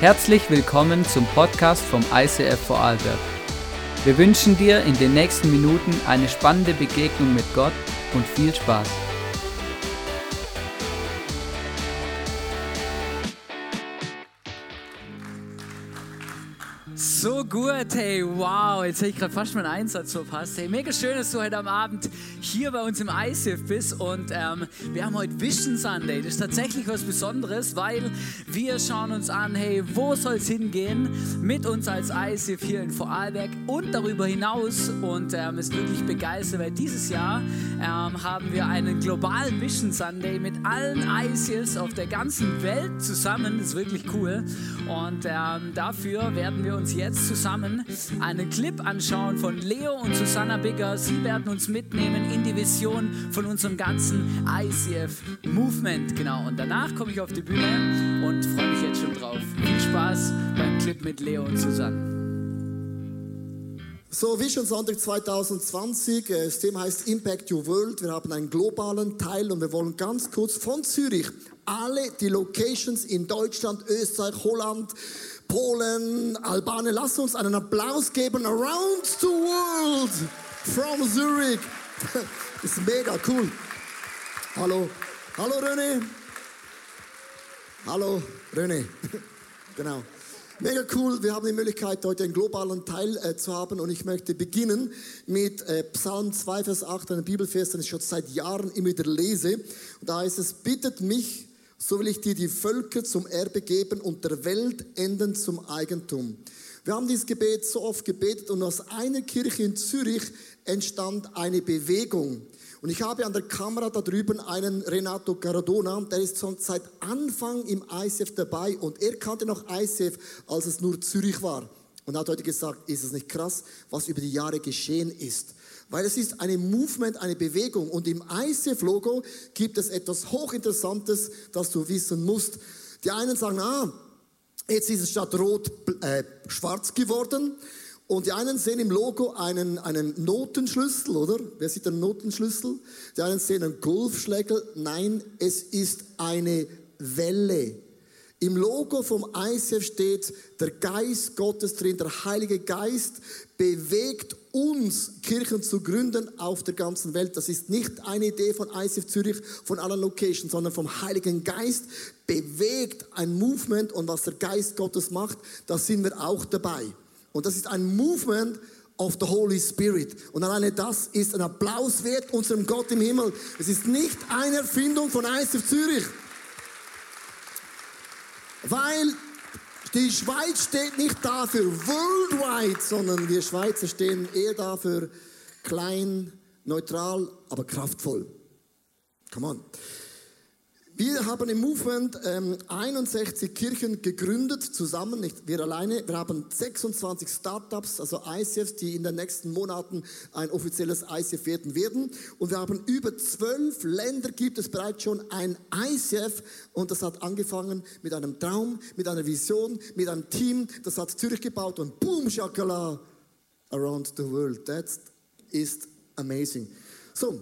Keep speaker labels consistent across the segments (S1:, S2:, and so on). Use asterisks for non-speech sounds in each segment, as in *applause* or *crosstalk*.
S1: Herzlich willkommen zum Podcast vom ICF Vorarlberg. Wir wünschen dir in den nächsten Minuten eine spannende Begegnung mit Gott und viel Spaß. So gut, hey, wow, jetzt hätte ich gerade fast meinen Einsatz verpasst. Hey, mega schön, dass du heute am Abend hier bei uns im ISIF bist und ähm, wir haben heute Vision Sunday. Das ist tatsächlich was Besonderes, weil wir schauen uns an, hey, wo soll es hingehen mit uns als ISIF hier in Vorarlberg und darüber hinaus und ähm, ist wirklich begeistert, weil dieses Jahr ähm, haben wir einen globalen Vision Sunday mit allen ISIFs auf der ganzen Welt zusammen. Das ist wirklich cool und ähm, dafür werden wir uns jetzt zusammen einen Clip anschauen von Leo und Susanna Bigger. Sie werden uns mitnehmen in die Vision von unserem ganzen ICF Movement. Genau, und danach komme ich auf die Bühne und freue mich jetzt schon drauf. Viel Spaß beim Clip mit Leo und Susanna.
S2: So, Vision Sonntag 2020, äh, das Thema heißt Impact Your World. Wir haben einen globalen Teil und wir wollen ganz kurz von Zürich alle die Locations in Deutschland, Österreich, Holland, Polen, Albanien. Lass uns einen Applaus geben. Around the world from Zurich. *laughs* ist mega cool. Hallo. Hallo René. Hallo René. *laughs* genau. Mega cool, wir haben die Möglichkeit, heute einen globalen Teil äh, zu haben und ich möchte beginnen mit äh, Psalm 2, Vers 8, einem Bibelvers, den ich schon seit Jahren immer wieder lese. Und da heißt es, bittet mich, so will ich dir die Völker zum Erbe geben und der Welt enden zum Eigentum. Wir haben dieses Gebet so oft gebetet und aus einer Kirche in Zürich entstand eine Bewegung. Und ich habe an der Kamera da drüben einen Renato Caradona, der ist schon seit Anfang im ICF dabei und er kannte noch ICF, als es nur Zürich war. Und hat heute gesagt, ist es nicht krass, was über die Jahre geschehen ist. Weil es ist eine Movement, eine Bewegung. Und im ICF-Logo gibt es etwas Hochinteressantes, das du wissen musst. Die einen sagen, ah, jetzt ist es statt rot äh, schwarz geworden. Und die einen sehen im Logo einen, einen Notenschlüssel, oder? Wer sieht den Notenschlüssel? Die einen sehen einen Golfschlägel. Nein, es ist eine Welle. Im Logo vom ICF steht der Geist Gottes drin, der Heilige Geist bewegt uns, Kirchen zu gründen auf der ganzen Welt. Das ist nicht eine Idee von ICF Zürich, von allen Locations, sondern vom Heiligen Geist bewegt ein Movement und was der Geist Gottes macht, da sind wir auch dabei. Und das ist ein Movement of the Holy Spirit. Und alleine das ist ein Applaus wert unserem Gott im Himmel. Es ist nicht eine Erfindung von ICF Zürich. Weil die Schweiz steht nicht dafür worldwide, sondern wir Schweizer stehen eher dafür klein, neutral, aber kraftvoll. Come on. Wir haben im Movement ähm, 61 Kirchen gegründet, zusammen, nicht wir alleine. Wir haben 26 Startups, also ICFs, die in den nächsten Monaten ein offizielles ICF werden werden. Und wir haben über zwölf Länder, gibt es bereits schon ein ICF. Und das hat angefangen mit einem Traum, mit einer Vision, mit einem Team. Das hat Zürich gebaut und boom, shakala, around the world. That is amazing. So,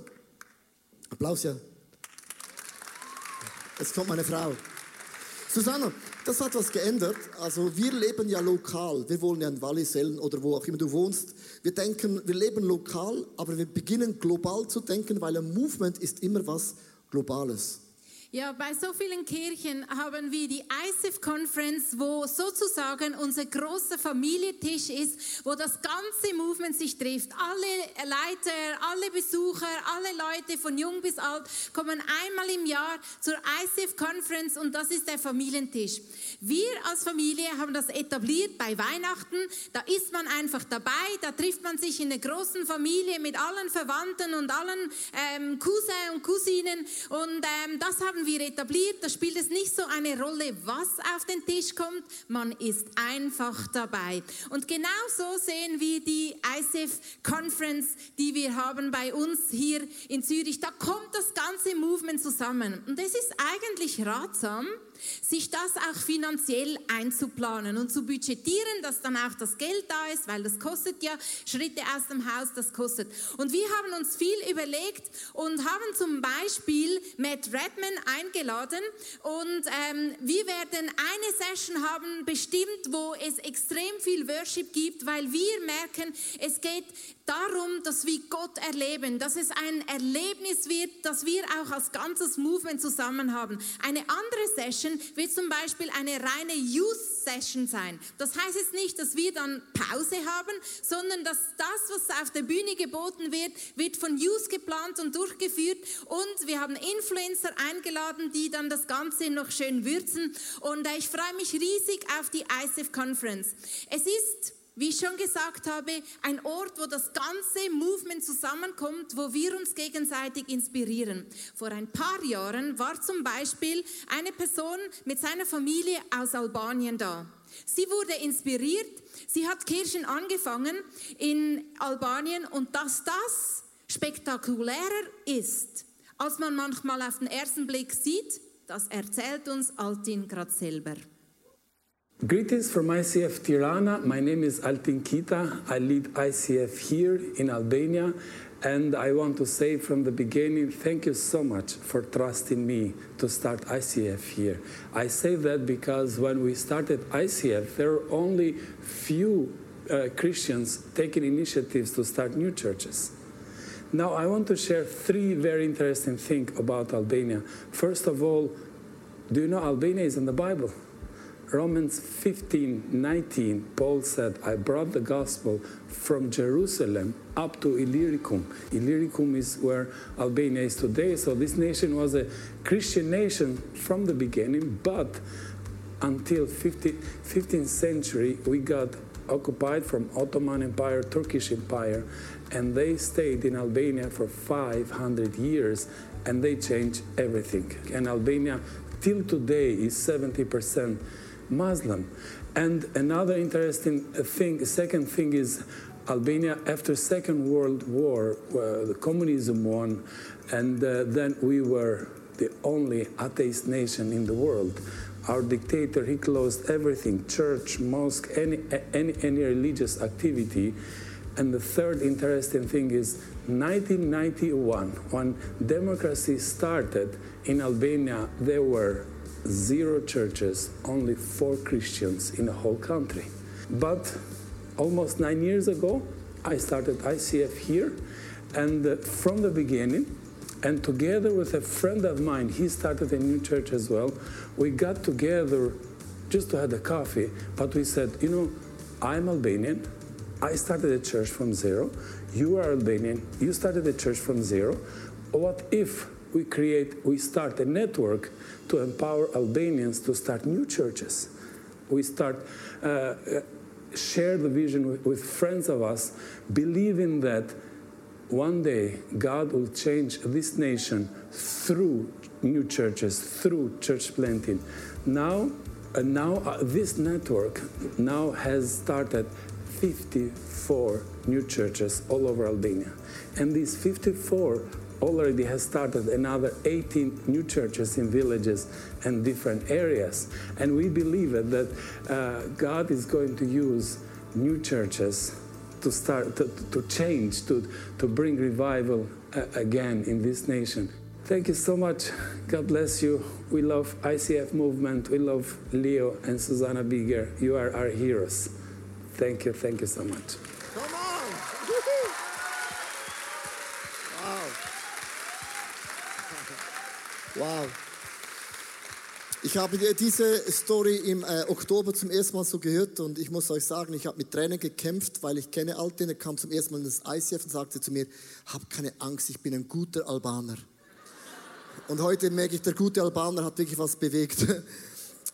S2: Applaus ja Jetzt kommt meine Frau. Susanna, das hat was geändert. Also wir leben ja lokal. Wir wohnen ja in Wallisellen oder wo auch immer du wohnst. Wir denken, wir leben lokal, aber wir beginnen global zu denken, weil ein Movement ist immer was Globales.
S3: Ja, bei so vielen Kirchen haben wir die ICF Conference, wo sozusagen unser großer Familientisch ist, wo das ganze Movement sich trifft. Alle Leiter, alle Besucher, alle Leute von jung bis alt kommen einmal im Jahr zur ICF Conference und das ist der Familientisch. Wir als Familie haben das etabliert bei Weihnachten. Da ist man einfach dabei, da trifft man sich in der großen Familie mit allen Verwandten und allen ähm, Cousins und Cousinen und ähm, das haben haben wir etabliert, da spielt es nicht so eine Rolle, was auf den Tisch kommt, man ist einfach dabei. Und genau so sehen wir die ICF Conference, die wir haben bei uns hier in Zürich. Da kommt das ganze Movement zusammen. Und es ist eigentlich ratsam, sich das auch finanziell einzuplanen und zu budgetieren, dass dann auch das Geld da ist, weil das kostet ja Schritte aus dem Haus, das kostet. Und wir haben uns viel überlegt und haben zum Beispiel Matt Redman eingeladen und ähm, wir werden eine Session haben, bestimmt, wo es extrem viel Worship gibt, weil wir merken, es geht darum, dass wir Gott erleben, dass es ein Erlebnis wird, dass wir auch als ganzes Movement zusammen haben. Eine andere Session wird zum Beispiel eine reine Youth Session sein. Das heißt jetzt nicht, dass wir dann Pause haben, sondern dass das, was auf der Bühne geboten wird, wird von Youth geplant und durchgeführt und wir haben Influencer eingeladen, die dann das Ganze noch schön würzen und äh, ich freue mich riesig auf die ICF Conference. Es ist wie ich schon gesagt habe, ein Ort, wo das ganze Movement zusammenkommt, wo wir uns gegenseitig inspirieren. Vor ein paar Jahren war zum Beispiel eine Person mit seiner Familie aus Albanien da. Sie wurde inspiriert, sie hat Kirchen angefangen in Albanien und dass das spektakulärer ist, als man manchmal auf den ersten Blick sieht, das erzählt uns Altin gerade selber.
S4: Greetings from ICF Tirana. My name is Altin Kita. I lead ICF here in Albania. And I want to say from the beginning, thank you so much for trusting me to start ICF here. I say that because when we started ICF, there were only few uh, Christians taking initiatives to start new churches. Now, I want to share three very interesting things about Albania. First of all, do you know Albania is in the Bible? Romans 15 19, Paul said, I brought the gospel from Jerusalem up to Illyricum. Illyricum is where Albania is today. So this nation was a Christian nation from the beginning, but until 50, 15th century, we got occupied from Ottoman Empire, Turkish Empire, and they stayed in Albania for 500 years, and they changed everything. And Albania, till today, is 70% Muslim. And another interesting thing, second thing is Albania after Second World War, uh, the communism won, and uh, then we were the only atheist nation in the world. Our dictator, he closed everything, church, mosque, any, any, any religious activity. And the third interesting thing is 1991, when democracy started in Albania, there were zero churches, only four Christians in the whole country. But almost nine years ago, I started ICF here, and uh, from the beginning, and together with a friend of mine, he started a new church as well. We got together just to have a coffee, but we said, you know, I'm Albanian. I started a church from zero. You are Albanian. You started a church from zero. What if we create, we start a network to empower Albanians to start new churches. We start uh, share the vision with, with friends of us, believing that one day God will change this nation through new churches, through church planting. Now, uh, now uh, this network now has started 54 new churches all over Albania, and these 54 already has started another 18 new churches in villages and different areas. And we believe that uh, God is going to use new churches to start to, to change, to, to bring revival uh, again in this nation. Thank you so much. God bless you. We love ICF movement. We love Leo and Susanna Bigger. You are our heroes. Thank you. Thank you so much.
S2: Wow. Ich habe diese Story im äh, Oktober zum ersten Mal so gehört und ich muss euch sagen, ich habe mit Tränen gekämpft, weil ich kenne Alten, er kam zum ersten Mal in das ICF und sagte zu mir, hab keine Angst, ich bin ein guter Albaner. Und heute merke ich, der gute Albaner hat wirklich was bewegt. *laughs*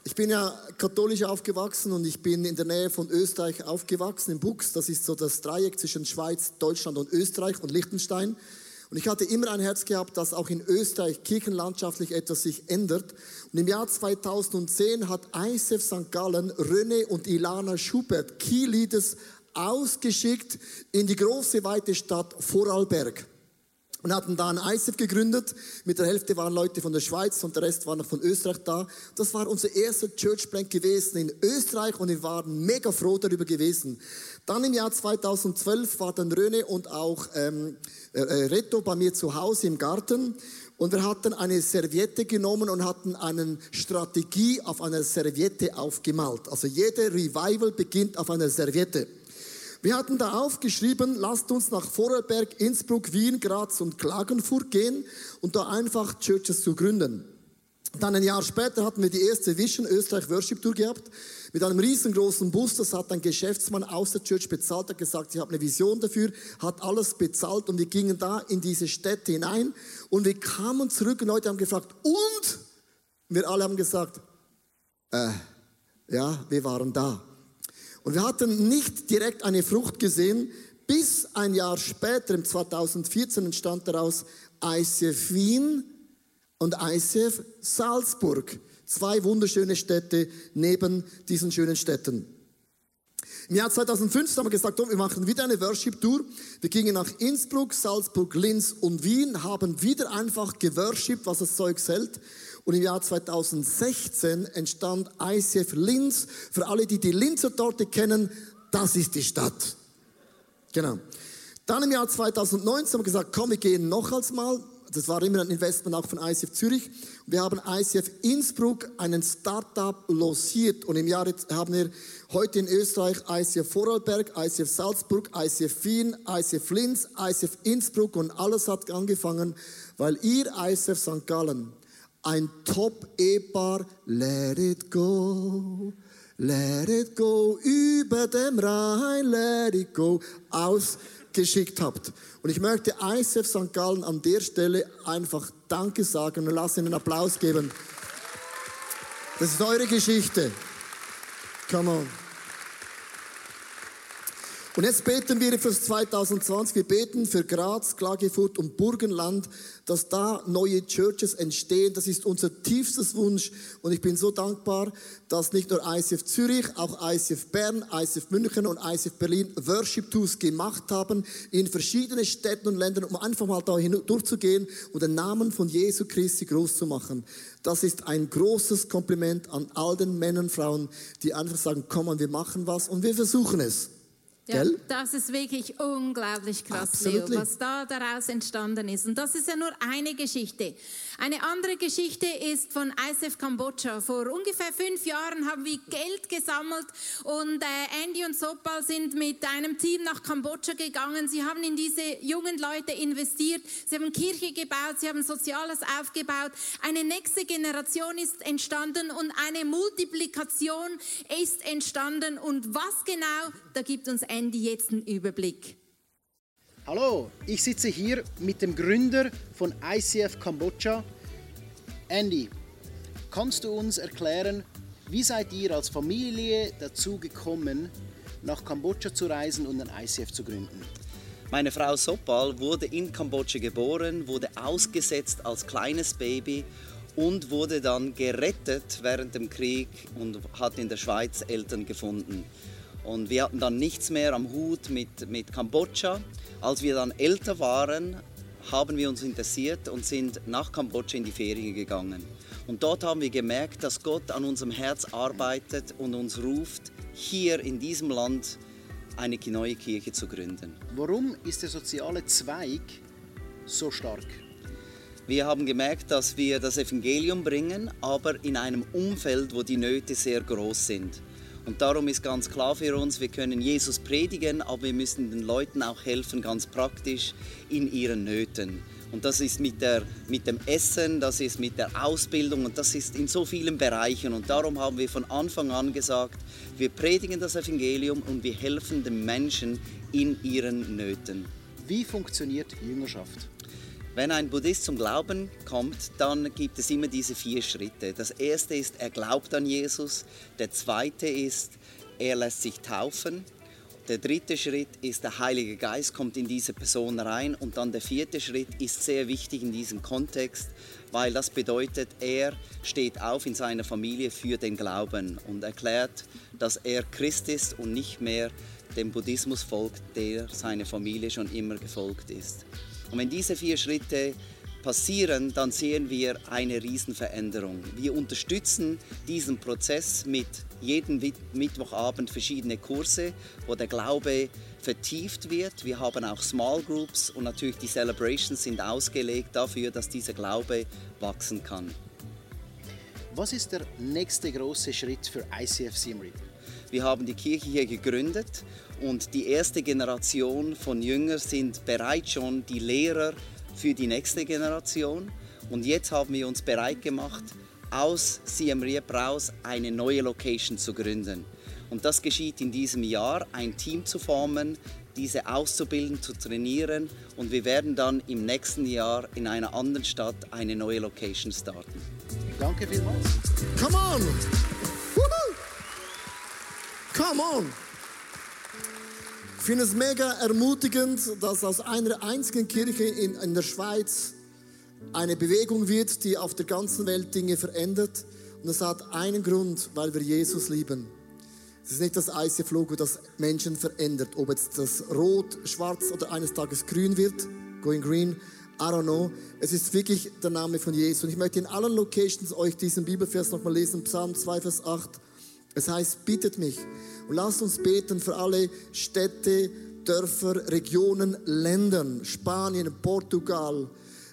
S2: Ich bin ja katholisch aufgewachsen und ich bin in der Nähe von Österreich aufgewachsen, in Bux. Das ist so das Dreieck zwischen Schweiz, Deutschland und Österreich und Liechtenstein. Und ich hatte immer ein Herz gehabt, dass auch in Österreich kirchenlandschaftlich etwas sich ändert. Und im Jahr 2010 hat ISF St. Gallen René und Ilana Schubert, Key-Leaders, ausgeschickt in die große, weite Stadt Vorarlberg und hatten da ein ISF gegründet. Mit der Hälfte waren Leute von der Schweiz und der Rest war noch von Österreich da. Das war unser erster Church Plank gewesen in Österreich und wir waren mega froh darüber gewesen. Dann im Jahr 2012 war dann Röne und auch ähm, äh, äh, Reto bei mir zu Hause im Garten. Und wir hatten eine Serviette genommen und hatten eine Strategie auf einer Serviette aufgemalt. Also jede Revival beginnt auf einer Serviette. Wir hatten da aufgeschrieben, lasst uns nach Vorarlberg, Innsbruck, Wien, Graz und Klagenfurt gehen und da einfach Churches zu gründen. Dann ein Jahr später hatten wir die erste Vision Österreich Worship Tour gehabt mit einem riesengroßen Bus. Das hat ein Geschäftsmann aus der Church bezahlt, hat gesagt, ich habe eine Vision dafür, hat alles bezahlt und wir gingen da in diese Städte hinein und wir kamen zurück und Leute haben gefragt, und? Wir alle haben gesagt, äh, ja, wir waren da. Und wir hatten nicht direkt eine Frucht gesehen, bis ein Jahr später, im 2014, entstand daraus ICF Wien, und ICF Salzburg. Zwei wunderschöne Städte neben diesen schönen Städten. Im Jahr 2015 haben wir gesagt, oh, wir machen wieder eine Worship-Tour. Wir gingen nach Innsbruck, Salzburg, Linz und Wien, haben wieder einfach geworshipped, was das Zeug hält. Und im Jahr 2016 entstand ICF Linz. Für alle, die die Linzer Torte kennen, das ist die Stadt. Genau. Dann im Jahr 2019 haben wir gesagt, komm, wir gehen noch als mal das war immer ein Investment auch von ICF Zürich. Wir haben ICF Innsbruck einen Startup losiert und im Jahr haben wir heute in Österreich ICF Vorarlberg, ICF Salzburg, ICF Wien, ICF Linz, ICF Innsbruck und alles hat angefangen, weil ihr ICF St. Gallen ein Top-Ehepaar, let it go, let it go, über dem Rhein, let it go, aus geschickt habt. Und ich möchte ISF St. Gallen an der Stelle einfach Danke sagen und lasse Ihnen einen Applaus geben. Das ist eure Geschichte. Come on. Und jetzt beten wir für 2020. Wir beten für Graz, Klagenfurt und Burgenland, dass da neue Churches entstehen. Das ist unser tiefstes Wunsch. Und ich bin so dankbar, dass nicht nur ICF Zürich, auch ICF Bern, ICF München und ICF Berlin Worship Tours gemacht haben in verschiedenen Städten und Ländern, um einfach mal da durchzugehen und den Namen von Jesu Christi groß zu machen. Das ist ein großes Kompliment an all den Männern und Frauen, die einfach sagen, komm, wir machen was und wir versuchen es.
S3: Ja, das ist wirklich unglaublich krass, Absolutely. Leo, was da daraus entstanden ist. Und das ist ja nur eine Geschichte. Eine andere Geschichte ist von ISF Kambodscha. Vor ungefähr fünf Jahren haben wir Geld gesammelt und äh, Andy und Sopal sind mit einem Team nach Kambodscha gegangen. Sie haben in diese jungen Leute investiert. Sie haben Kirche gebaut, sie haben Soziales aufgebaut. Eine nächste Generation ist entstanden und eine Multiplikation ist entstanden. Und was genau, da gibt uns Andy jetzt einen Überblick.
S5: Hallo, ich sitze hier mit dem Gründer von ICF Kambodscha, Andy. Kannst du uns erklären, wie seid ihr als Familie dazu gekommen, nach Kambodscha zu reisen und ein ICF zu gründen?
S6: Meine Frau Sopal wurde in Kambodscha geboren, wurde ausgesetzt als kleines Baby und wurde dann gerettet während dem Krieg und hat in der Schweiz Eltern gefunden. Und wir hatten dann nichts mehr am Hut mit, mit Kambodscha als wir dann älter waren, haben wir uns interessiert und sind nach Kambodscha in die Ferien gegangen. Und dort haben wir gemerkt, dass Gott an unserem Herz arbeitet und uns ruft, hier in diesem Land eine neue Kirche zu gründen.
S5: Warum ist der soziale Zweig so stark?
S6: Wir haben gemerkt, dass wir das Evangelium bringen, aber in einem Umfeld, wo die Nöte sehr groß sind. Und darum ist ganz klar für uns, wir können Jesus predigen, aber wir müssen den Leuten auch helfen, ganz praktisch in ihren Nöten. Und das ist mit, der, mit dem Essen, das ist mit der Ausbildung und das ist in so vielen Bereichen. Und darum haben wir von Anfang an gesagt, wir predigen das Evangelium und wir helfen den Menschen in ihren Nöten.
S5: Wie funktioniert Jüngerschaft?
S6: Wenn ein Buddhist zum Glauben kommt, dann gibt es immer diese vier Schritte. Das erste ist, er glaubt an Jesus. Der zweite ist, er lässt sich taufen. Der dritte Schritt ist, der Heilige Geist kommt in diese Person rein. Und dann der vierte Schritt ist sehr wichtig in diesem Kontext, weil das bedeutet, er steht auf in seiner Familie für den Glauben und erklärt, dass er Christ ist und nicht mehr dem Buddhismus folgt, der seine Familie schon immer gefolgt ist. Und wenn diese vier Schritte passieren, dann sehen wir eine Riesenveränderung. Wir unterstützen diesen Prozess mit jedem Mittwochabend verschiedene Kurse, wo der Glaube vertieft wird. Wir haben auch Small Groups und natürlich die Celebrations sind ausgelegt dafür, dass dieser Glaube wachsen kann.
S5: Was ist der nächste große Schritt für ICF Simri?
S6: Wir haben die Kirche hier gegründet und die erste Generation von Jüngern sind bereits schon die Lehrer für die nächste Generation. Und jetzt haben wir uns bereit gemacht, aus Siem Reap raus eine neue Location zu gründen. Und das geschieht in diesem Jahr, ein Team zu formen, diese auszubilden, zu trainieren und wir werden dann im nächsten Jahr in einer anderen Stadt eine neue Location starten.
S5: Danke vielmals.
S2: Come on! Woohoo! Come on! Ich finde es mega ermutigend, dass aus einer einzigen Kirche in, in der Schweiz eine Bewegung wird, die auf der ganzen Welt Dinge verändert. Und das hat einen Grund, weil wir Jesus lieben. Es ist nicht das ICF-Logo, das Menschen verändert. Ob jetzt das rot, schwarz oder eines Tages grün wird, going green, I don't know. Es ist wirklich der Name von Jesus. Und ich möchte in allen Locations euch diesen Bibelvers nochmal lesen, Psalm 2, Vers 8. Es heißt, bittet mich und lasst uns beten für alle Städte, Dörfer, Regionen, Ländern, Spanien, Portugal.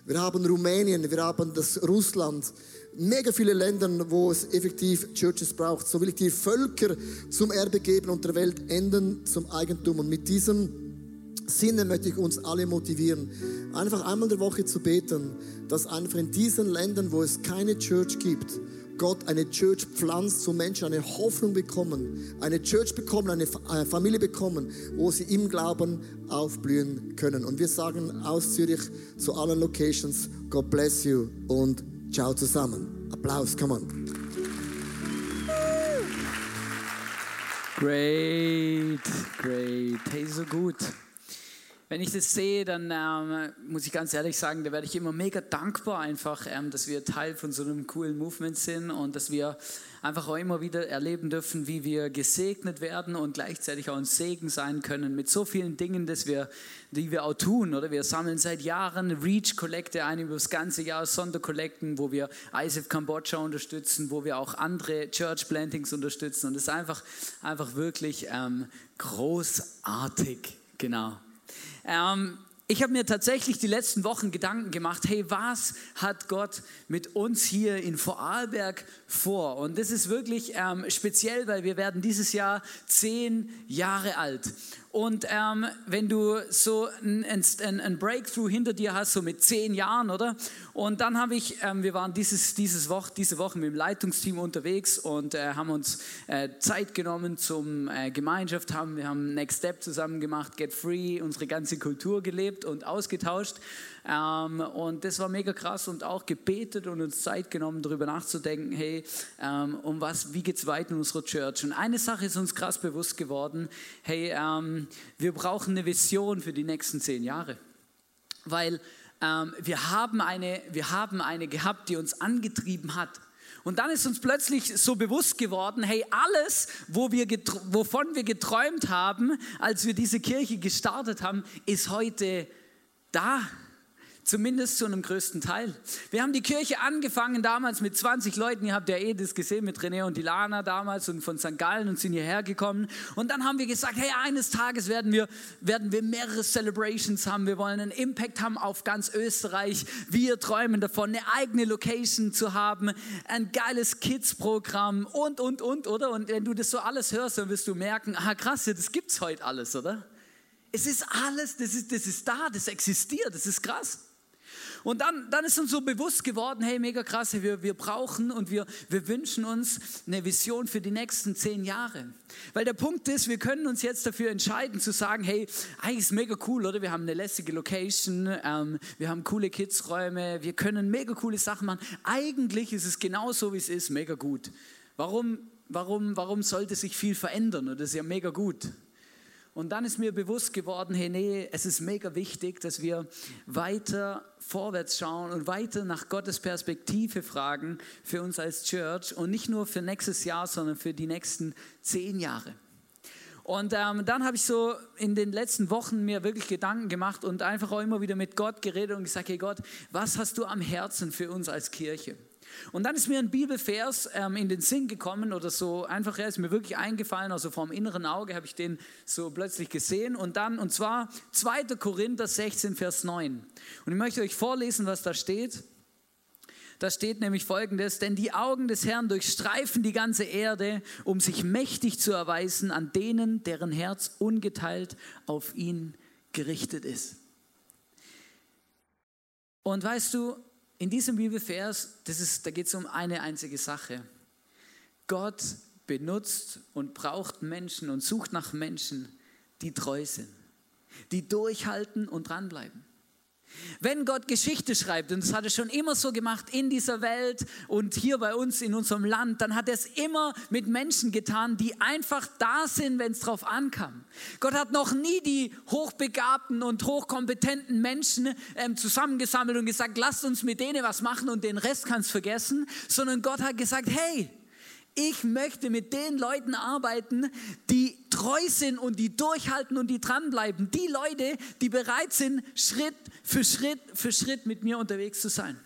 S2: Wir haben Rumänien, wir haben das Russland. Mega viele Länder, wo es effektiv Churches braucht. So will ich die Völker zum Erbe geben und der Welt enden zum Eigentum. Und mit diesem Sinne möchte ich uns alle motivieren, einfach einmal in der Woche zu beten, dass einfach in diesen Ländern, wo es keine Church gibt, Gott eine Church pflanzt, so Menschen eine Hoffnung bekommen, eine Church bekommen, eine Familie bekommen, wo sie im Glauben aufblühen können. Und wir sagen aus Zürich zu allen Locations, God bless you und ciao zusammen. Applaus, come on.
S1: Great, great. Hey, so gut. Wenn ich das sehe, dann ähm, muss ich ganz ehrlich sagen, da werde ich immer mega dankbar einfach, ähm, dass wir Teil von so einem coolen Movement sind und dass wir einfach auch immer wieder erleben dürfen, wie wir gesegnet werden und gleichzeitig auch ein Segen sein können mit so vielen Dingen, dass wir, die wir auch tun. Oder wir sammeln seit Jahren Reach-Kollekte ein über das ganze Jahr, Sonderkollekten, wo wir ISF Kambodscha unterstützen, wo wir auch andere Church Plantings unterstützen und es ist einfach, einfach wirklich ähm, großartig. Genau. Ähm, ich habe mir tatsächlich die letzten Wochen Gedanken gemacht, hey, was hat Gott mit uns hier in Vorarlberg vor? Und das ist wirklich ähm, speziell, weil wir werden dieses Jahr zehn Jahre alt. Und ähm, wenn du so ein, ein, ein, Breakthrough hinter dir hast, so mit zehn Jahren, oder? Und dann habe ich, ähm, wir waren dieses, dieses Woche, diese Woche mit dem Leitungsteam unterwegs und äh, haben uns äh, Zeit genommen zum äh, Gemeinschaft haben. Wir haben Next Step zusammen gemacht, Get Free, unsere ganze Kultur gelebt und ausgetauscht. Ähm, und das war mega krass und auch gebetet und uns Zeit genommen, darüber nachzudenken, hey, ähm, um was, wie geht es weiter in unserer Church? Und eine Sache ist uns krass bewusst geworden, hey, ähm, wir brauchen eine Vision für die nächsten zehn Jahre. Weil ähm, wir, haben eine, wir haben eine gehabt, die uns angetrieben hat. Und dann ist uns plötzlich so bewusst geworden, hey, alles, wo wir wovon wir geträumt haben, als wir diese Kirche gestartet haben, ist heute da. Zumindest zu einem größten Teil. Wir haben die Kirche angefangen damals mit 20 Leuten. Ihr habt ja eh das gesehen mit René und Ilana damals und von St. Gallen und sind hierher gekommen. Und dann haben wir gesagt, hey, eines Tages werden wir, werden wir mehrere Celebrations haben. Wir wollen einen Impact haben auf ganz Österreich. Wir träumen davon, eine eigene Location zu haben, ein geiles Kids-Programm und, und, und, oder? Und wenn du das so alles hörst, dann wirst du merken, ah krass, das gibt's heute alles, oder? Es ist alles, das ist, das ist da, das existiert, das ist krass. Und dann, dann ist uns so bewusst geworden, hey, mega krass, wir, wir brauchen und wir, wir wünschen uns eine Vision für die nächsten zehn Jahre. Weil der Punkt ist, wir können uns jetzt dafür entscheiden zu sagen, hey, eigentlich ist mega cool, oder? Wir haben eine lässige Location, ähm, wir haben coole Kidsräume, wir können mega coole Sachen machen. Eigentlich ist es genau so, wie es ist, mega gut. Warum, warum, warum sollte sich viel verändern? Das ist ja mega gut. Und dann ist mir bewusst geworden, hey, nee, es ist mega wichtig, dass wir weiter vorwärts schauen und weiter nach Gottes Perspektive fragen für uns als Church und nicht nur für nächstes Jahr, sondern für die nächsten zehn Jahre. Und ähm, dann habe ich so in den letzten Wochen mir wirklich Gedanken gemacht und einfach auch immer wieder mit Gott geredet und gesagt, hey Gott, was hast du am Herzen für uns als Kirche? Und dann ist mir ein Bibelvers ähm, in den Sinn gekommen oder so, einfach, er ist mir wirklich eingefallen, also vom inneren Auge habe ich den so plötzlich gesehen und dann, und zwar 2. Korinther 16, Vers 9. Und ich möchte euch vorlesen, was da steht. Da steht nämlich folgendes, denn die Augen des Herrn durchstreifen die ganze Erde, um sich mächtig zu erweisen an denen, deren Herz ungeteilt auf ihn gerichtet ist. Und weißt du, in diesem Bibelvers, das ist, da geht es um eine einzige Sache. Gott benutzt und braucht Menschen und sucht nach Menschen, die treu sind, die durchhalten und dranbleiben. Wenn Gott Geschichte schreibt, und das hat er schon immer so gemacht in dieser Welt und hier bei uns in unserem Land, dann hat er es immer mit Menschen getan, die einfach da sind, wenn es drauf ankam. Gott hat noch nie die hochbegabten und hochkompetenten Menschen ähm, zusammengesammelt und gesagt, lasst uns mit denen was machen und den Rest kannst vergessen, sondern Gott hat gesagt, hey, ich möchte mit den Leuten arbeiten, die treu sind und die durchhalten und die dranbleiben. Die Leute, die bereit sind, Schritt für Schritt für Schritt mit mir unterwegs zu sein.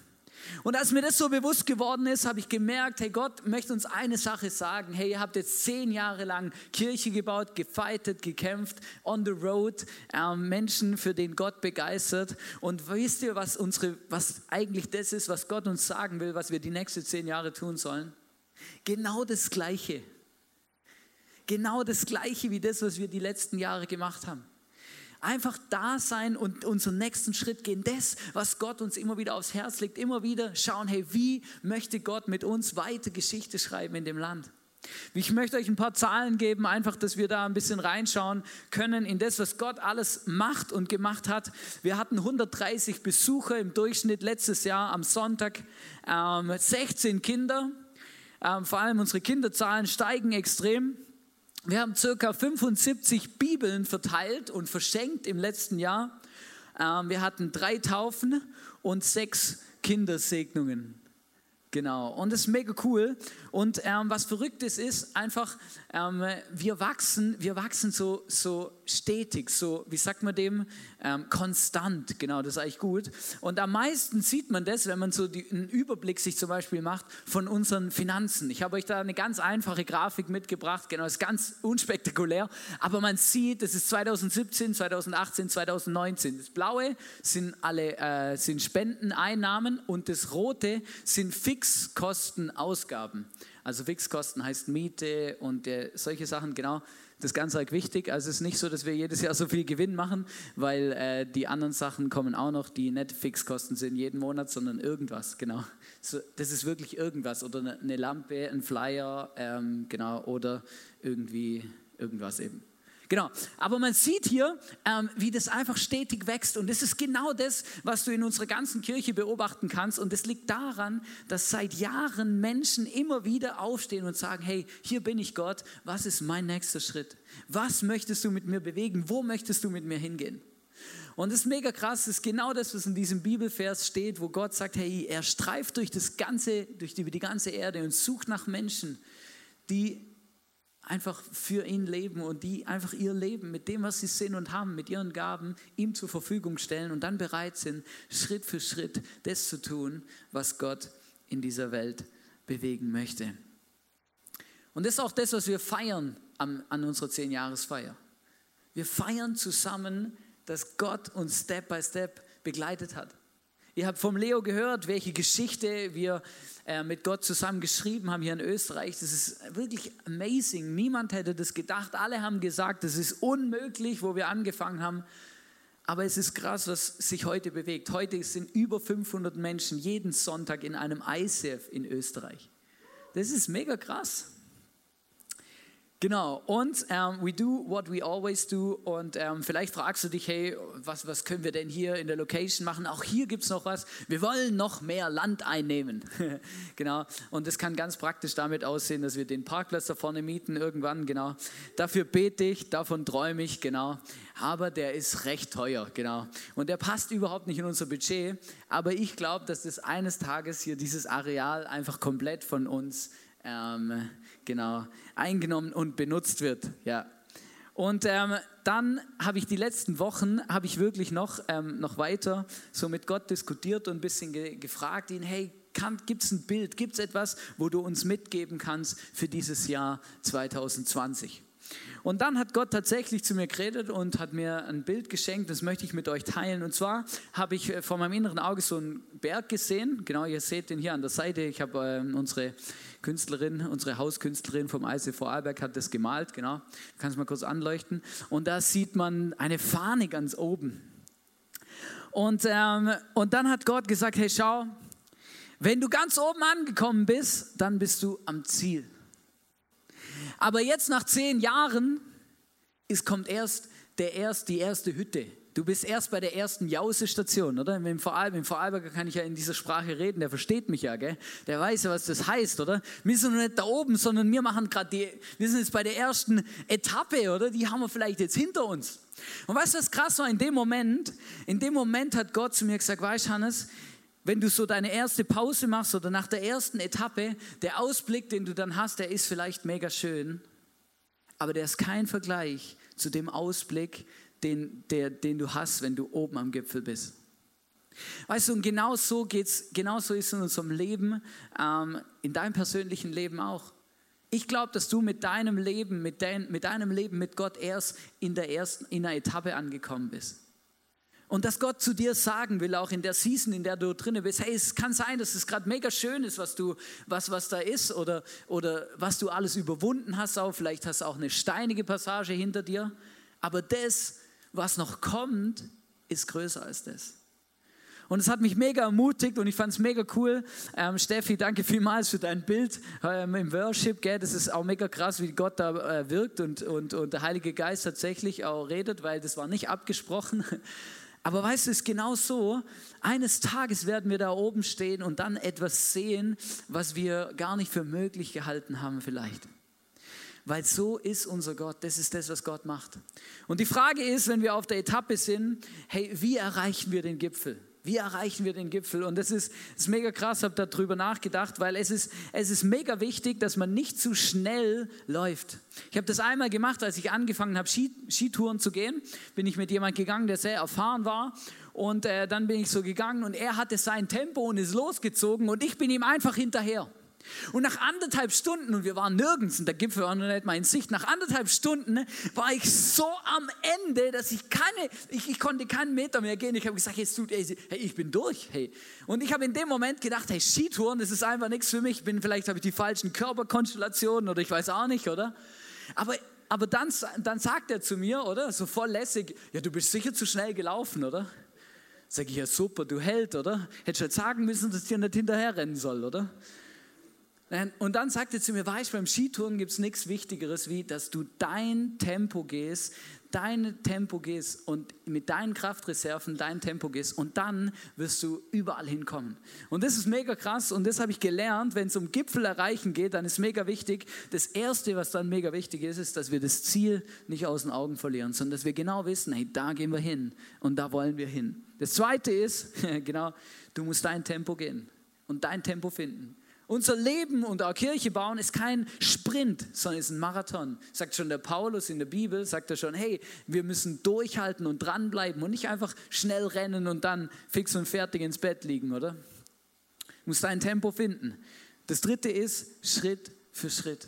S1: Und als mir das so bewusst geworden ist, habe ich gemerkt, hey, Gott möchte uns eine Sache sagen. Hey, ihr habt jetzt zehn Jahre lang Kirche gebaut, gefeitet, gekämpft, on the road, äh, Menschen, für den Gott begeistert. Und wisst ihr, was, unsere, was eigentlich das ist, was Gott uns sagen will, was wir die nächsten zehn Jahre tun sollen? Genau das Gleiche. Genau das Gleiche wie das, was wir die letzten Jahre gemacht haben. Einfach da sein und unseren nächsten Schritt gehen. Das, was Gott uns immer wieder aufs Herz legt, immer wieder schauen, hey, wie möchte Gott mit uns weiter Geschichte schreiben in dem Land? Ich möchte euch ein paar Zahlen geben, einfach, dass wir da ein bisschen reinschauen können in das, was Gott alles macht und gemacht hat. Wir hatten 130 Besucher im Durchschnitt letztes Jahr am Sonntag, ähm, 16 Kinder. Ähm, vor allem unsere Kinderzahlen steigen extrem. Wir haben circa 75 Bibeln verteilt und verschenkt im letzten Jahr. Ähm, wir hatten drei Taufen und sechs Kindersegnungen. Genau, und das ist mega cool. Und ähm, was Verrücktes ist, einfach, ähm, wir wachsen, wir wachsen so, so stetig, so, wie sagt man dem, ähm, konstant. Genau, das ist eigentlich gut. Und am meisten sieht man das, wenn man so die, einen Überblick sich zum Beispiel macht von unseren Finanzen. Ich habe euch da eine ganz einfache Grafik mitgebracht, genau, ist ganz unspektakulär, aber man sieht, das ist 2017, 2018, 2019. Das Blaue sind alle äh, sind Spendeneinnahmen und das Rote sind fix Fixkostenausgaben. Also Fixkosten heißt Miete und äh, solche Sachen, genau. Das ist ganz arg wichtig. Also es ist nicht so, dass wir jedes Jahr so viel Gewinn machen, weil äh, die anderen Sachen kommen auch noch, die nicht Fixkosten sind jeden Monat, sondern irgendwas, genau. So, das ist wirklich irgendwas oder eine, eine Lampe, ein Flyer, ähm, genau, oder irgendwie irgendwas eben. Genau, aber man sieht hier, ähm, wie das einfach stetig wächst und das ist genau das, was du in unserer ganzen Kirche beobachten kannst und das liegt daran, dass seit Jahren Menschen immer wieder aufstehen und sagen, hey, hier bin ich Gott, was ist mein nächster Schritt? Was möchtest du mit mir bewegen? Wo möchtest du mit mir hingehen? Und das ist mega krass, das ist genau das, was in diesem Bibelvers steht, wo Gott sagt, hey, er streift durch das ganze, durch die, die ganze Erde und sucht nach Menschen, die einfach für ihn leben und die einfach ihr Leben mit dem, was sie sind und haben, mit ihren Gaben ihm zur Verfügung stellen und dann bereit sind, Schritt für Schritt das zu tun, was Gott in dieser Welt bewegen möchte. Und das ist auch das, was wir feiern an, an unserer Zehn-Jahres-Feier. Wir feiern zusammen, dass Gott uns Step by Step begleitet hat. Ihr habt vom Leo gehört, welche Geschichte wir äh, mit Gott zusammen geschrieben haben hier in Österreich. Das ist wirklich amazing. Niemand hätte das gedacht. Alle haben gesagt, das ist unmöglich, wo wir angefangen haben. Aber es ist krass, was sich heute bewegt. Heute sind über 500 Menschen jeden Sonntag in einem ICF in Österreich. Das ist mega krass. Genau, und ähm, we do what we always do. Und ähm, vielleicht fragst du dich, hey, was, was können wir denn hier in der Location machen? Auch hier gibt es noch was. Wir wollen noch mehr Land einnehmen. *laughs* genau, und das kann ganz praktisch damit aussehen, dass wir den Parkplatz da vorne mieten irgendwann. Genau, dafür bete ich, davon träume ich, genau. Aber der ist recht teuer, genau. Und der passt überhaupt nicht in unser Budget. Aber ich glaube, dass das eines Tages hier dieses Areal einfach komplett von uns ähm, genau, eingenommen und benutzt wird. Ja. Und ähm, dann habe ich die letzten Wochen, habe ich wirklich noch, ähm, noch weiter so mit Gott diskutiert und ein bisschen ge gefragt ihn, hey, gibt es ein Bild, gibt es etwas, wo du uns mitgeben kannst für dieses Jahr 2020? Und dann hat Gott tatsächlich zu mir geredet und hat mir ein Bild geschenkt, das möchte ich mit euch teilen. Und zwar habe ich äh, vor meinem inneren Auge so einen Berg gesehen. Genau, ihr seht den hier an der Seite. Ich habe äh, unsere Künstlerin, unsere Hauskünstlerin vom IC Vorarlberg hat das gemalt. Genau, kannst mal kurz anleuchten. Und da sieht man eine Fahne ganz oben. Und, ähm, und dann hat Gott gesagt, hey, schau, wenn du ganz oben angekommen bist, dann bist du am Ziel. Aber jetzt nach zehn Jahren ist, kommt erst, der erst die erste Hütte. Du bist erst bei der ersten Jause-Station, oder? Im Vorarlberg, Im Vorarlberger kann ich ja in dieser Sprache reden, der versteht mich ja, gell? Der weiß ja, was das heißt, oder? Wir sind noch nicht da oben, sondern wir machen gerade die, wir sind jetzt bei der ersten Etappe, oder? Die haben wir vielleicht jetzt hinter uns. Und weißt du, was krass war? In dem Moment, in dem Moment hat Gott zu mir gesagt, weißt du, Hannes, wenn du so deine erste Pause machst oder nach der ersten Etappe, der Ausblick, den du dann hast, der ist vielleicht mega schön, aber der ist kein Vergleich zu dem Ausblick, den, der, den du hast, wenn du oben am Gipfel bist. Weißt du, und genau so geht's, genau so ist es in unserem Leben, ähm, in deinem persönlichen Leben auch. Ich glaube, dass du mit deinem Leben, mit, dein, mit deinem Leben mit Gott erst in der ersten, in einer Etappe angekommen bist. Und dass Gott zu dir sagen will, auch in der Season, in der du drin bist, hey, es kann sein, dass es gerade mega schön ist, was, du, was, was da ist oder, oder was du alles überwunden hast. Auch. Vielleicht hast du auch eine steinige Passage hinter dir. Aber das, was noch kommt, ist größer als das. Und es hat mich mega ermutigt und ich fand es mega cool. Ähm, Steffi, danke vielmals für dein Bild ähm, im Worship. Gell? Das ist auch mega krass, wie Gott da äh, wirkt und, und, und der Heilige Geist tatsächlich auch redet, weil das war nicht abgesprochen. *laughs* Aber weißt du, es ist genau so, eines Tages werden wir da oben stehen und dann etwas sehen, was wir gar nicht für möglich gehalten haben vielleicht. Weil so ist unser Gott, das ist das, was Gott macht. Und die Frage ist, wenn wir auf der Etappe sind, hey, wie erreichen wir den Gipfel? Wie erreichen wir den Gipfel? Und das ist, das ist mega krass, habe darüber nachgedacht, weil es ist, es ist mega wichtig, dass man nicht zu schnell läuft. Ich habe das einmal gemacht, als ich angefangen habe, Skitouren zu gehen. Bin ich mit jemandem gegangen, der sehr erfahren war. Und äh, dann bin ich so gegangen und er hatte sein Tempo und ist losgezogen und ich bin ihm einfach hinterher. Und nach anderthalb Stunden, und wir waren nirgends, und der Gipfel war noch nicht mal in Sicht, nach anderthalb Stunden war ich so am Ende, dass ich keine, ich, ich konnte keinen Meter mehr gehen. Ich habe gesagt, jetzt tut, hey, ich bin durch. Hey. Und ich habe in dem Moment gedacht, hey, Skitouren, das ist einfach nichts für mich. Ich bin, vielleicht habe ich die falschen Körperkonstellationen oder ich weiß auch nicht, oder? Aber, aber dann, dann sagt er zu mir, oder? So voll lässig, ja, du bist sicher zu schnell gelaufen, oder? Sag ich, ja super, du Held, oder? Hättest halt sagen müssen, dass ich dir nicht hinterher rennen soll, oder? Und dann sagte zu mir, weißt beim Skitouren gibt es nichts Wichtigeres, wie dass du dein Tempo gehst, dein Tempo gehst und mit deinen Kraftreserven dein Tempo gehst und dann wirst du überall hinkommen. Und das ist mega krass und das habe ich gelernt, wenn es um Gipfel erreichen geht, dann ist mega wichtig. Das Erste, was dann mega wichtig ist, ist, dass wir das Ziel nicht aus den Augen verlieren, sondern dass wir genau wissen, hey, da gehen wir hin und da wollen wir hin. Das Zweite ist, *laughs* genau, du musst dein Tempo gehen und dein Tempo finden. Unser Leben und auch Kirche bauen ist kein Sprint, sondern ist ein Marathon. Sagt schon der Paulus in der Bibel, sagt er schon, hey, wir müssen durchhalten und dranbleiben und nicht einfach schnell rennen und dann fix und fertig ins Bett liegen, oder? Du musst dein Tempo finden. Das dritte ist Schritt für Schritt.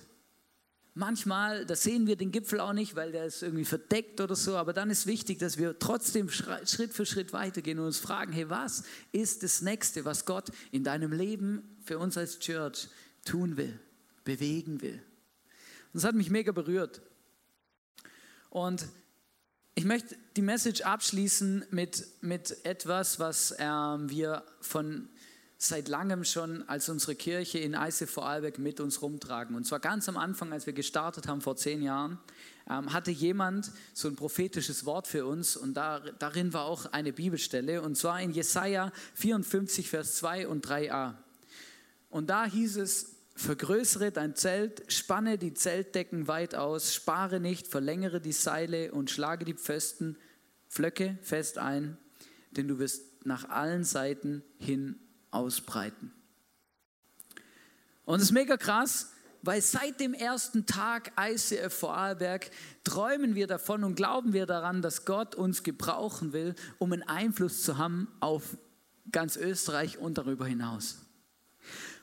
S1: Manchmal, da sehen wir den Gipfel auch nicht, weil der ist irgendwie verdeckt oder so, aber dann ist wichtig, dass wir trotzdem Schritt für Schritt weitergehen und uns fragen, hey, was ist das Nächste, was Gott in deinem Leben für uns als Church tun will, bewegen will? Und das hat mich mega berührt. Und ich möchte die Message abschließen mit, mit etwas, was ähm, wir von seit langem schon als unsere Kirche in ICF Vorarlberg mit uns rumtragen. Und zwar ganz am Anfang, als wir gestartet haben vor zehn Jahren, ähm, hatte jemand so ein prophetisches Wort für uns und da, darin war auch eine Bibelstelle und zwar in Jesaja 54, Vers 2 und 3a. Und da hieß es, vergrößere dein Zelt, spanne die Zeltdecken weit aus, spare nicht, verlängere die Seile und schlage die Pfosten, Flöcke fest ein, denn du wirst nach allen Seiten hin ausbreiten. Und es ist mega krass, weil seit dem ersten Tag ICF Vorarlberg träumen wir davon und glauben wir daran, dass Gott uns gebrauchen will, um einen Einfluss zu haben auf ganz Österreich und darüber hinaus.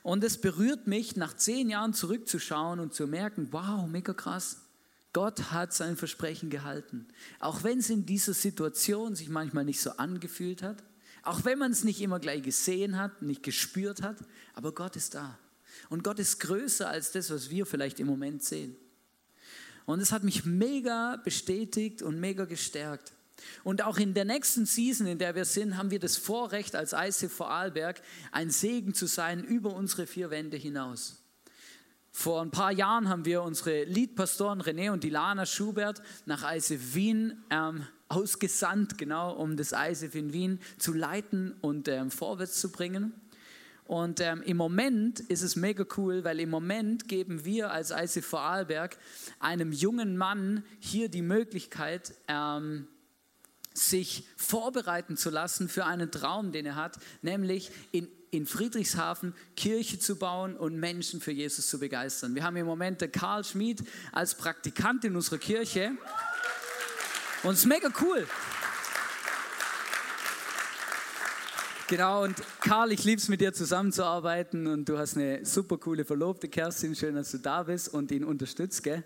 S1: Und es berührt mich, nach zehn Jahren zurückzuschauen und zu merken, wow, mega krass. Gott hat sein Versprechen gehalten. Auch wenn es in dieser Situation sich manchmal nicht so angefühlt hat, auch wenn man es nicht immer gleich gesehen hat, nicht gespürt hat, aber Gott ist da. Und Gott ist größer als das, was wir vielleicht im Moment sehen. Und es hat mich mega bestätigt und mega gestärkt. Und auch in der nächsten Season, in der wir sind, haben wir das Vorrecht als ICF Vorarlberg, ein Segen zu sein über unsere vier Wände hinaus. Vor ein paar Jahren haben wir unsere Leadpastoren René und Dilana Schubert nach ICF Wien ähm, ausgesandt, genau um das ICF in Wien zu leiten und ähm, vorwärts zu bringen. Und ähm, im Moment ist es mega cool, weil im Moment geben wir als ICF Vorarlberg einem jungen Mann hier die Möglichkeit, ähm, sich vorbereiten zu lassen für einen Traum, den er hat, nämlich in, in Friedrichshafen Kirche zu bauen und Menschen für Jesus zu begeistern. Wir haben im Moment Karl Schmid als Praktikant in unserer Kirche und es ist mega cool. Genau, und Karl, ich liebe es, mit dir zusammenzuarbeiten und du hast eine super coole Verlobte, Kerstin. Schön, dass du da bist und ihn unterstützt, gell?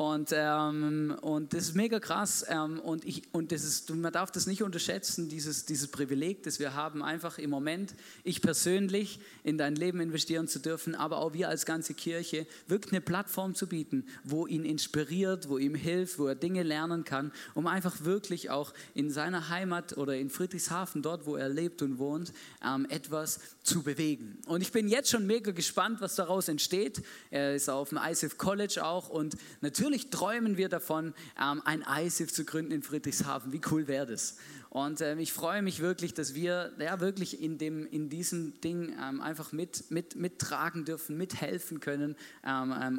S1: Und, ähm, und das ist mega krass. Ähm, und ich, und das ist, man darf das nicht unterschätzen, dieses, dieses Privileg, das wir haben, einfach im Moment, ich persönlich, in dein Leben investieren zu dürfen, aber auch wir als ganze Kirche, wirklich eine Plattform zu bieten, wo ihn inspiriert, wo ihm hilft, wo er Dinge lernen kann, um einfach wirklich auch in seiner Heimat oder in Friedrichshafen, dort, wo er lebt und wohnt, ähm, etwas zu bewegen. Und ich bin jetzt schon mega gespannt, was daraus entsteht. Er ist auf dem ISIF College auch und natürlich träumen wir davon, ähm, ein ISIF zu gründen in Friedrichshafen. Wie cool wäre das? Und ähm, ich freue mich wirklich, dass wir ja, wirklich in, dem, in diesem Ding ähm, einfach mit, mit, mittragen dürfen, mithelfen können,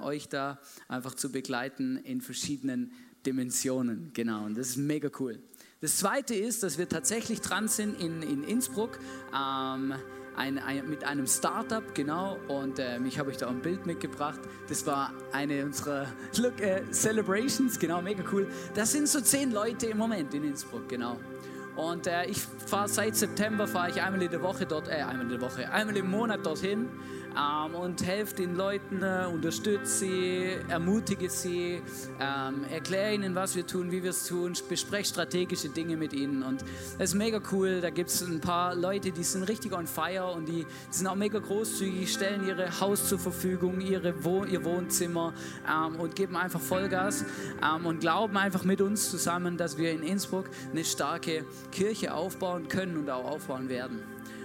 S1: euch da einfach zu begleiten in verschiedenen Dimensionen. Genau, und das ist mega cool. Das zweite ist, dass wir tatsächlich dran sind in, in Innsbruck. Ähm, ein, ein, mit einem Startup, genau. Und ähm, ich habe euch da ein Bild mitgebracht. Das war eine unserer Look, äh, Celebrations, genau, mega cool. Das sind so zehn Leute im Moment in Innsbruck, genau. Und äh, ich fahre seit September, fahre ich einmal in der Woche dort, äh, einmal in der Woche, einmal im Monat dorthin ähm, und helfe den Leuten, äh, unterstütze sie, ermutige sie, ähm, erkläre ihnen, was wir tun, wie wir es tun, bespreche strategische Dinge mit ihnen. Und das ist mega cool. Da gibt es ein paar Leute, die sind richtig on fire und die, die sind auch mega großzügig, stellen ihre Haus zur Verfügung, ihre Wohn ihr Wohnzimmer ähm, und geben einfach Vollgas ähm, und glauben einfach mit uns zusammen, dass wir in Innsbruck eine starke Kirche aufbauen können und auch aufbauen werden.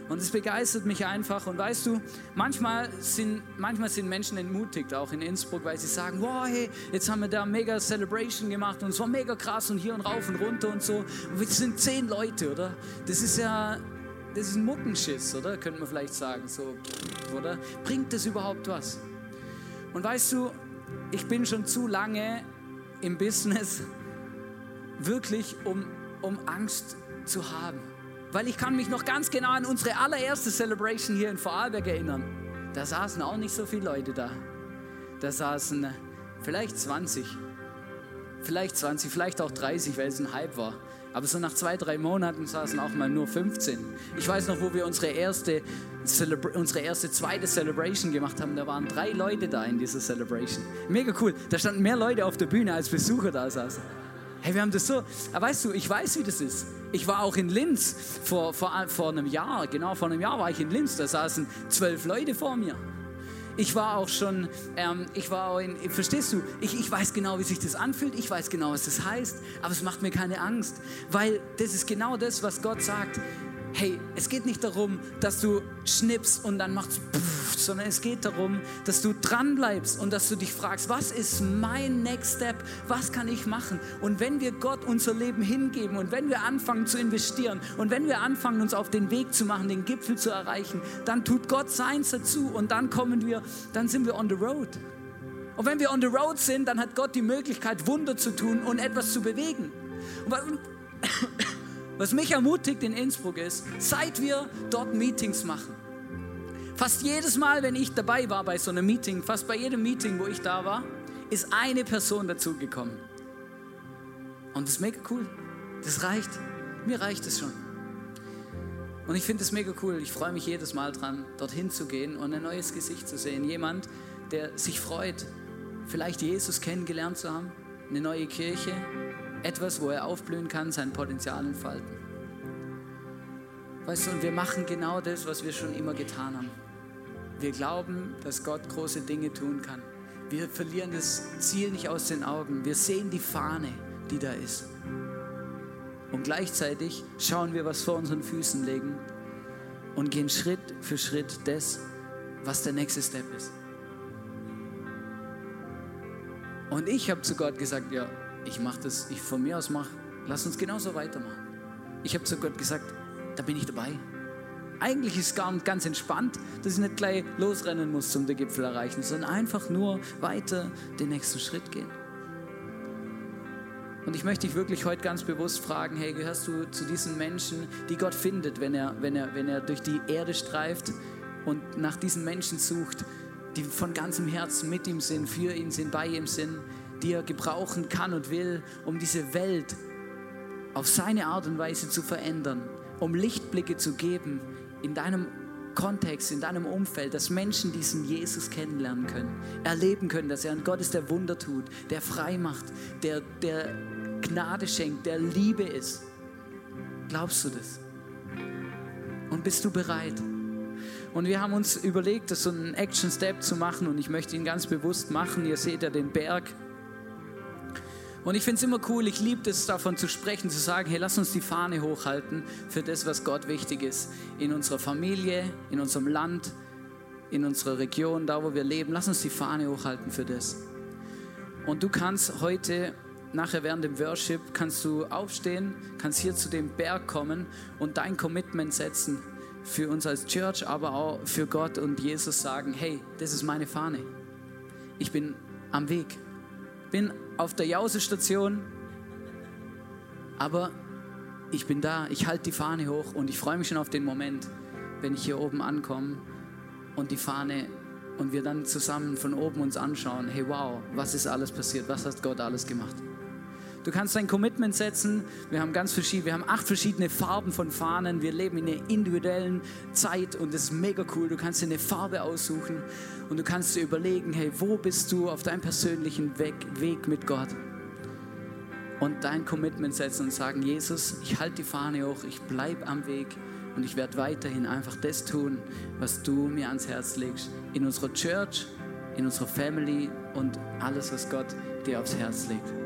S1: Und es begeistert mich einfach. Und weißt du, manchmal sind, manchmal sind Menschen entmutigt, auch in Innsbruck, weil sie sagen, wow, hey, jetzt haben wir da mega Celebration gemacht und es war mega krass und hier und rauf und runter und so. Und wir sind zehn Leute, oder? Das ist ja, das ist ein Muckenschiss, oder? Könnte man vielleicht sagen, so, oder? Bringt das überhaupt was? Und weißt du, ich bin schon zu lange im Business, *laughs* wirklich um, um Angst zu haben. Weil ich kann mich noch ganz genau an unsere allererste Celebration hier in Vorarlberg erinnern. Da saßen auch nicht so viele Leute da. Da saßen vielleicht 20, vielleicht 20, vielleicht auch 30, weil es ein Hype war. Aber so nach zwei, drei Monaten saßen auch mal nur 15. Ich weiß noch, wo wir unsere erste, unsere erste zweite Celebration gemacht haben, da waren drei Leute da in dieser Celebration. Mega cool. Da standen mehr Leute auf der Bühne, als Besucher da saßen. Hey, wir haben das so. Aber weißt du, ich weiß, wie das ist. Ich war auch in Linz vor, vor, vor einem Jahr, genau vor einem Jahr war ich in Linz, da saßen zwölf Leute vor mir. Ich war auch schon, ähm, ich war auch in, verstehst du, ich, ich weiß genau, wie sich das anfühlt, ich weiß genau, was das heißt, aber es macht mir keine Angst, weil das ist genau das, was Gott sagt hey, es geht nicht darum, dass du schnippst und dann machst pff, sondern es geht darum, dass du dran bleibst und dass du dich fragst, was ist mein Next Step? Was kann ich machen? Und wenn wir Gott unser Leben hingeben und wenn wir anfangen zu investieren und wenn wir anfangen, uns auf den Weg zu machen, den Gipfel zu erreichen, dann tut Gott seins dazu und dann kommen wir, dann sind wir on the road. Und wenn wir on the road sind, dann hat Gott die Möglichkeit, Wunder zu tun und etwas zu bewegen. Und was mich ermutigt in Innsbruck ist, seit wir dort Meetings machen, Fast jedes Mal, wenn ich dabei war bei so einem Meeting, fast bei jedem Meeting, wo ich da war, ist eine Person dazugekommen. Und das ist mega cool. Das reicht. Mir reicht es schon. Und ich finde es mega cool. Ich freue mich jedes Mal dran, dorthin zu gehen und ein neues Gesicht zu sehen. Jemand, der sich freut, vielleicht Jesus kennengelernt zu haben, eine neue Kirche, etwas, wo er aufblühen kann, sein Potenzial entfalten. Weißt du, und wir machen genau das, was wir schon immer getan haben. Wir glauben, dass Gott große Dinge tun kann. Wir verlieren das Ziel nicht aus den Augen. Wir sehen die Fahne, die da ist. Und gleichzeitig schauen wir, was vor unseren Füßen liegen und gehen Schritt für Schritt das, was der nächste Step ist. Und ich habe zu Gott gesagt, ja, ich mache das, ich von mir aus mache, lass uns genauso weitermachen. Ich habe zu Gott gesagt, da bin ich dabei. Eigentlich ist es ganz entspannt, dass ich nicht gleich losrennen muss zum den Gipfel erreichen, sondern einfach nur weiter den nächsten Schritt gehen. Und ich möchte dich wirklich heute ganz bewusst fragen, hey, gehörst du zu diesen Menschen, die Gott findet, wenn er, wenn er, wenn er durch die Erde streift und nach diesen Menschen sucht, die von ganzem Herzen mit ihm sind, für ihn sind, bei ihm sind, die er gebrauchen kann und will, um diese Welt auf seine Art und Weise zu verändern, um Lichtblicke zu geben in deinem Kontext, in deinem Umfeld, dass Menschen diesen Jesus kennenlernen können, erleben können, dass er ein Gott ist, der Wunder tut, der frei macht, der, der Gnade schenkt, der Liebe ist. Glaubst du das? Und bist du bereit? Und wir haben uns überlegt, das so einen Action Step zu machen und ich möchte ihn ganz bewusst machen. Ihr seht ja den Berg. Und ich finde es immer cool, ich liebe es davon zu sprechen, zu sagen, hey, lass uns die Fahne hochhalten für das, was Gott wichtig ist. In unserer Familie, in unserem Land, in unserer Region, da wo wir leben. Lass uns die Fahne hochhalten für das. Und du kannst heute nachher während dem Worship kannst du aufstehen, kannst hier zu dem Berg kommen und dein Commitment setzen für uns als Church, aber auch für Gott und Jesus sagen, hey, das ist meine Fahne. Ich bin am Weg. Bin auf der Jause-Station, aber ich bin da, ich halte die Fahne hoch und ich freue mich schon auf den Moment, wenn ich hier oben ankomme und die Fahne und wir dann zusammen von oben uns anschauen, hey wow, was ist alles passiert, was hat Gott alles gemacht. Du kannst dein Commitment setzen. Wir haben ganz verschiedene, wir haben acht verschiedene Farben von Fahnen. Wir leben in einer individuellen Zeit und das ist mega cool. Du kannst dir eine Farbe aussuchen und du kannst dir überlegen, hey, wo bist du auf deinem persönlichen Weg, Weg mit Gott? Und dein Commitment setzen und sagen, Jesus, ich halte die Fahne hoch, ich bleibe am Weg und ich werde weiterhin einfach das tun, was du mir ans Herz legst. In unserer Church, in unserer Family und alles, was Gott dir aufs Herz legt.